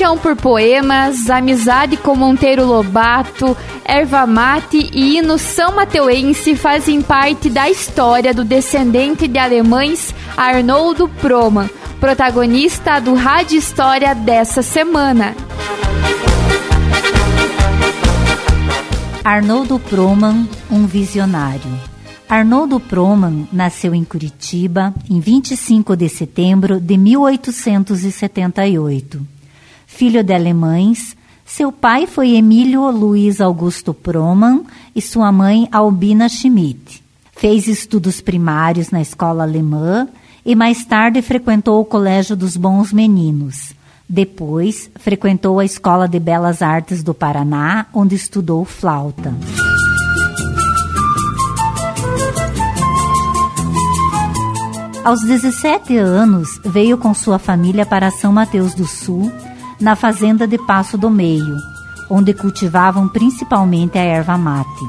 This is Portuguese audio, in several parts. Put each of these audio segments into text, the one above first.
Paixão por poemas, amizade com Monteiro Lobato, erva mate e hino são mateuense fazem parte da história do descendente de alemães Arnoldo Proman, protagonista do Rádio História dessa semana. Arnoldo Proman, um visionário. Arnoldo Proman nasceu em Curitiba em 25 de setembro de 1878 filho de alemães. Seu pai foi Emílio Luiz Augusto Proman e sua mãe Albina Schmidt. Fez estudos primários na escola alemã e mais tarde frequentou o Colégio dos Bons Meninos. Depois, frequentou a Escola de Belas Artes do Paraná, onde estudou flauta. Aos 17 anos, veio com sua família para São Mateus do Sul na fazenda de Passo do Meio, onde cultivavam principalmente a erva mate.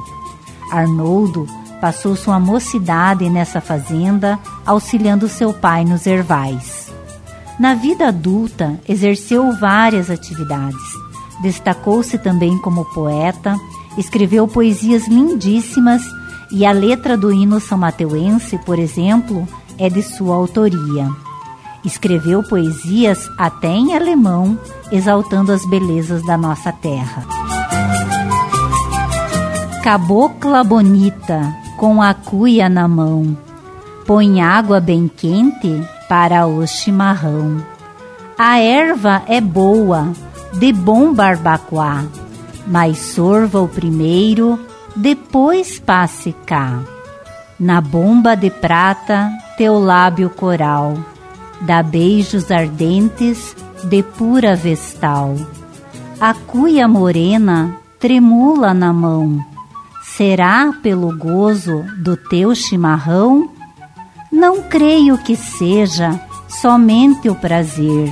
Arnoldo passou sua mocidade nessa fazenda, auxiliando seu pai nos ervais. Na vida adulta, exerceu várias atividades. Destacou-se também como poeta, escreveu poesias lindíssimas e a letra do hino são mateuense, por exemplo, é de sua autoria. Escreveu poesias até em alemão, exaltando as belezas da nossa terra. Cabocla bonita, com a cuia na mão, põe água bem quente para o chimarrão. A erva é boa, de bom barbacoa, mas sorva o primeiro, depois passe cá. Na bomba de prata, teu lábio coral dá beijos ardentes de pura vestal. A cuia morena tremula na mão. Será pelo gozo do teu chimarrão? Não creio que seja somente o prazer,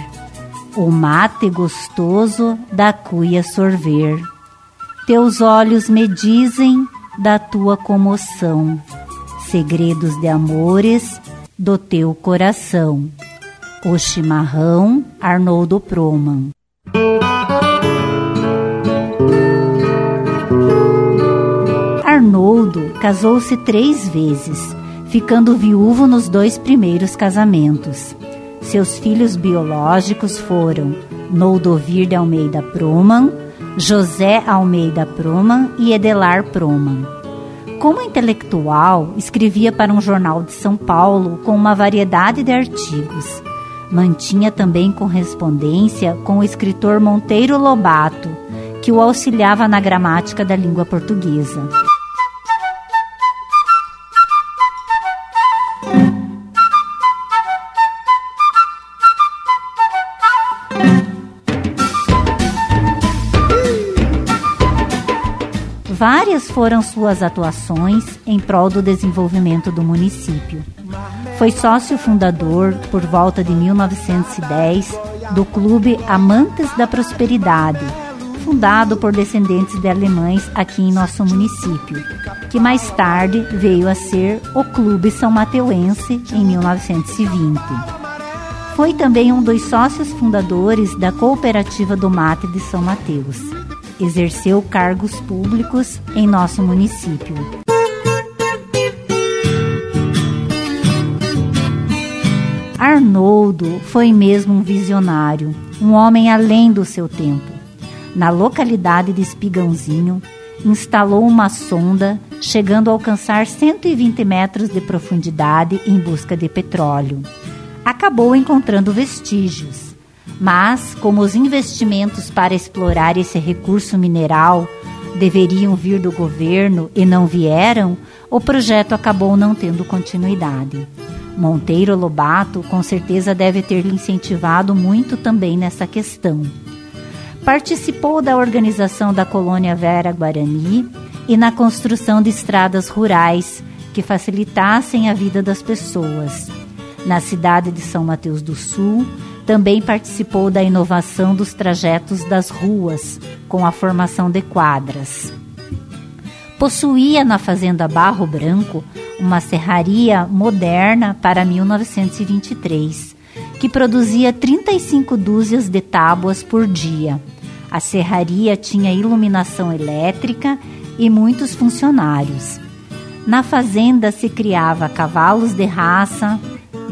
o mate gostoso da cuia sorver. Teus olhos me dizem da tua comoção, segredos de amores do teu coração. O Chimarrão, Arnoldo Proman. Arnoldo casou-se três vezes, ficando viúvo nos dois primeiros casamentos. Seus filhos biológicos foram Noldovir de Almeida Proman, José Almeida Proman e Edelar Proman. Como intelectual, escrevia para um jornal de São Paulo com uma variedade de artigos. Mantinha também correspondência com o escritor Monteiro Lobato, que o auxiliava na gramática da língua portuguesa. Várias foram suas atuações em prol do desenvolvimento do município. Foi sócio fundador, por volta de 1910, do Clube Amantes da Prosperidade, fundado por descendentes de alemães aqui em nosso município, que mais tarde veio a ser o Clube São Mateuense em 1920. Foi também um dos sócios fundadores da Cooperativa do Mate de São Mateus. Exerceu cargos públicos em nosso município. Arnoldo foi mesmo um visionário, um homem além do seu tempo. Na localidade de Espigãozinho, instalou uma sonda, chegando a alcançar 120 metros de profundidade em busca de petróleo. Acabou encontrando vestígios, mas, como os investimentos para explorar esse recurso mineral deveriam vir do governo e não vieram, o projeto acabou não tendo continuidade. Monteiro Lobato com certeza deve ter lhe incentivado muito também nessa questão. Participou da organização da colônia Vera Guarani e na construção de estradas rurais que facilitassem a vida das pessoas. Na cidade de São Mateus do Sul, também participou da inovação dos trajetos das ruas, com a formação de quadras. Possuía na Fazenda Barro Branco uma serraria moderna para 1923, que produzia 35 dúzias de tábuas por dia. A serraria tinha iluminação elétrica e muitos funcionários. Na fazenda se criava cavalos de raça,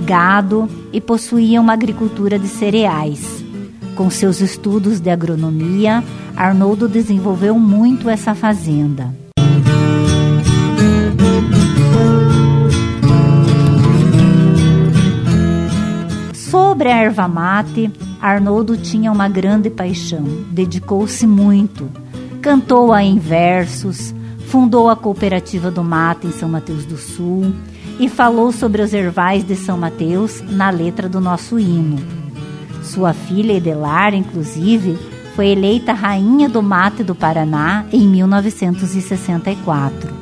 gado e possuía uma agricultura de cereais. Com seus estudos de agronomia, Arnoldo desenvolveu muito essa fazenda. Sobre a erva mate, Arnoldo tinha uma grande paixão, dedicou-se muito. Cantou-a em versos, fundou a cooperativa do mate em São Mateus do Sul e falou sobre os ervais de São Mateus na letra do nosso hino. Sua filha Edelar, inclusive, foi eleita rainha do mate do Paraná em 1964.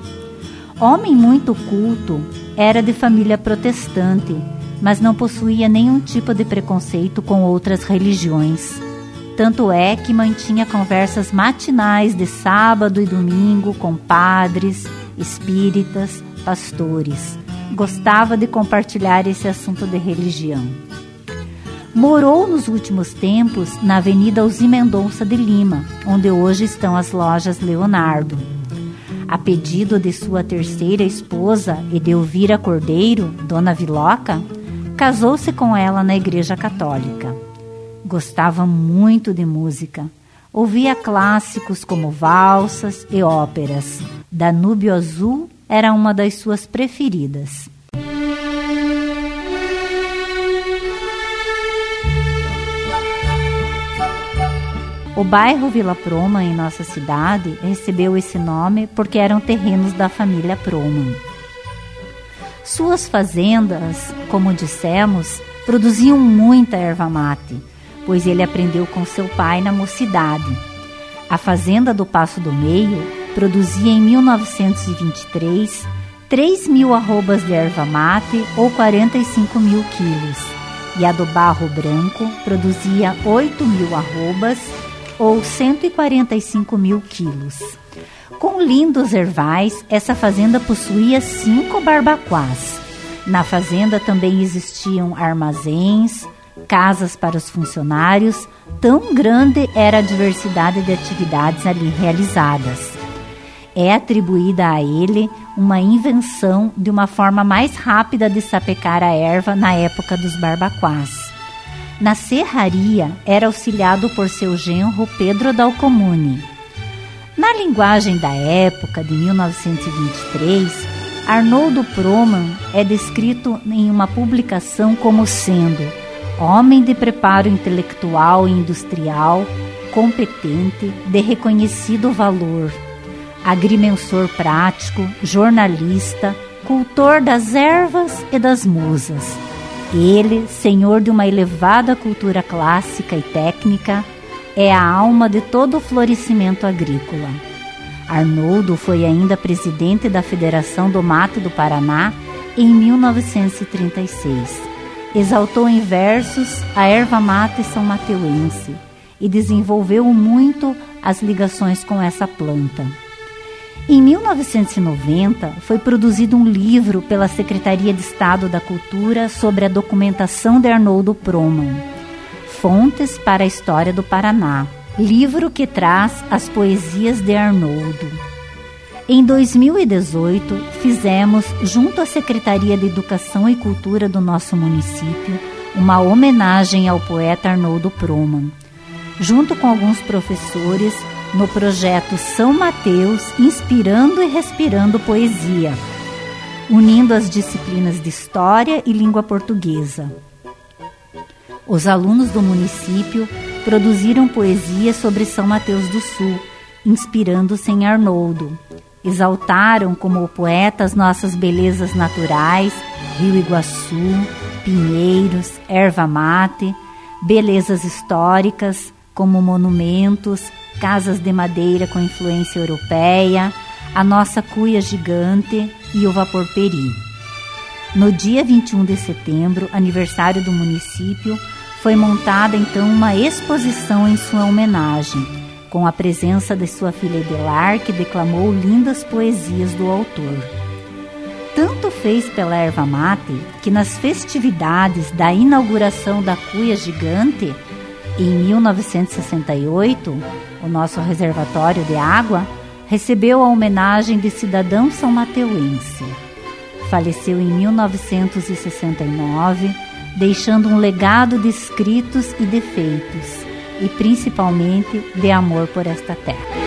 Homem muito culto, era de família protestante mas não possuía nenhum tipo de preconceito com outras religiões. Tanto é que mantinha conversas matinais de sábado e domingo com padres, espíritas, pastores. Gostava de compartilhar esse assunto de religião. Morou nos últimos tempos na Avenida Alzi Mendonça de Lima, onde hoje estão as lojas Leonardo. A pedido de sua terceira esposa, Edelvira Cordeiro, Dona Viloca, Casou-se com ela na Igreja Católica. Gostava muito de música. Ouvia clássicos como valsas e óperas. Danúbio Azul era uma das suas preferidas. O bairro Vila Proma, em nossa cidade, recebeu esse nome porque eram terrenos da família Proman. Suas fazendas, como dissemos, produziam muita erva mate, pois ele aprendeu com seu pai na mocidade. A fazenda do Passo do Meio produzia em 1923 3 mil arrobas de erva mate ou 45 mil quilos, e a do Barro Branco produzia 8 mil arrobas ou 145 mil quilos. Com lindos ervais, essa fazenda possuía cinco barbacoás. Na fazenda também existiam armazéns, casas para os funcionários, tão grande era a diversidade de atividades ali realizadas. É atribuída a ele uma invenção de uma forma mais rápida de sapecar a erva na época dos barbacoás. Na serraria, era auxiliado por seu genro Pedro Dalcomune na linguagem da época de 1923, Arnoldo Proman é descrito em uma publicação como sendo homem de preparo intelectual e industrial, competente, de reconhecido valor, agrimensor prático, jornalista, cultor das ervas e das musas. Ele, senhor de uma elevada cultura clássica e técnica, é a alma de todo o florescimento agrícola. Arnoldo foi ainda presidente da Federação do Mato do Paraná em 1936. Exaltou em versos a erva mate são mateuense e desenvolveu muito as ligações com essa planta. Em 1990, foi produzido um livro pela Secretaria de Estado da Cultura sobre a documentação de Arnoldo Proman. Fontes para a História do Paraná, livro que traz as poesias de Arnoldo. Em 2018, fizemos, junto à Secretaria de Educação e Cultura do nosso município, uma homenagem ao poeta Arnoldo Proman, junto com alguns professores, no projeto São Mateus Inspirando e Respirando Poesia, unindo as disciplinas de História e Língua Portuguesa. Os alunos do município produziram poesia sobre São Mateus do Sul, inspirando-se em Arnoldo. Exaltaram como poeta as nossas belezas naturais, Rio Iguaçu, pinheiros, erva mate, belezas históricas, como monumentos, casas de madeira com influência europeia, a nossa cuia gigante e o vapor peri. No dia 21 de setembro, aniversário do município, foi montada então uma exposição em sua homenagem, com a presença de sua filha Edelar, que declamou lindas poesias do autor. Tanto fez pela erva mate que nas festividades da inauguração da cuia gigante, em 1968, o nosso reservatório de água recebeu a homenagem de cidadão são mateuense. Faleceu em 1969, deixando um legado de escritos e defeitos, e principalmente de amor por esta terra.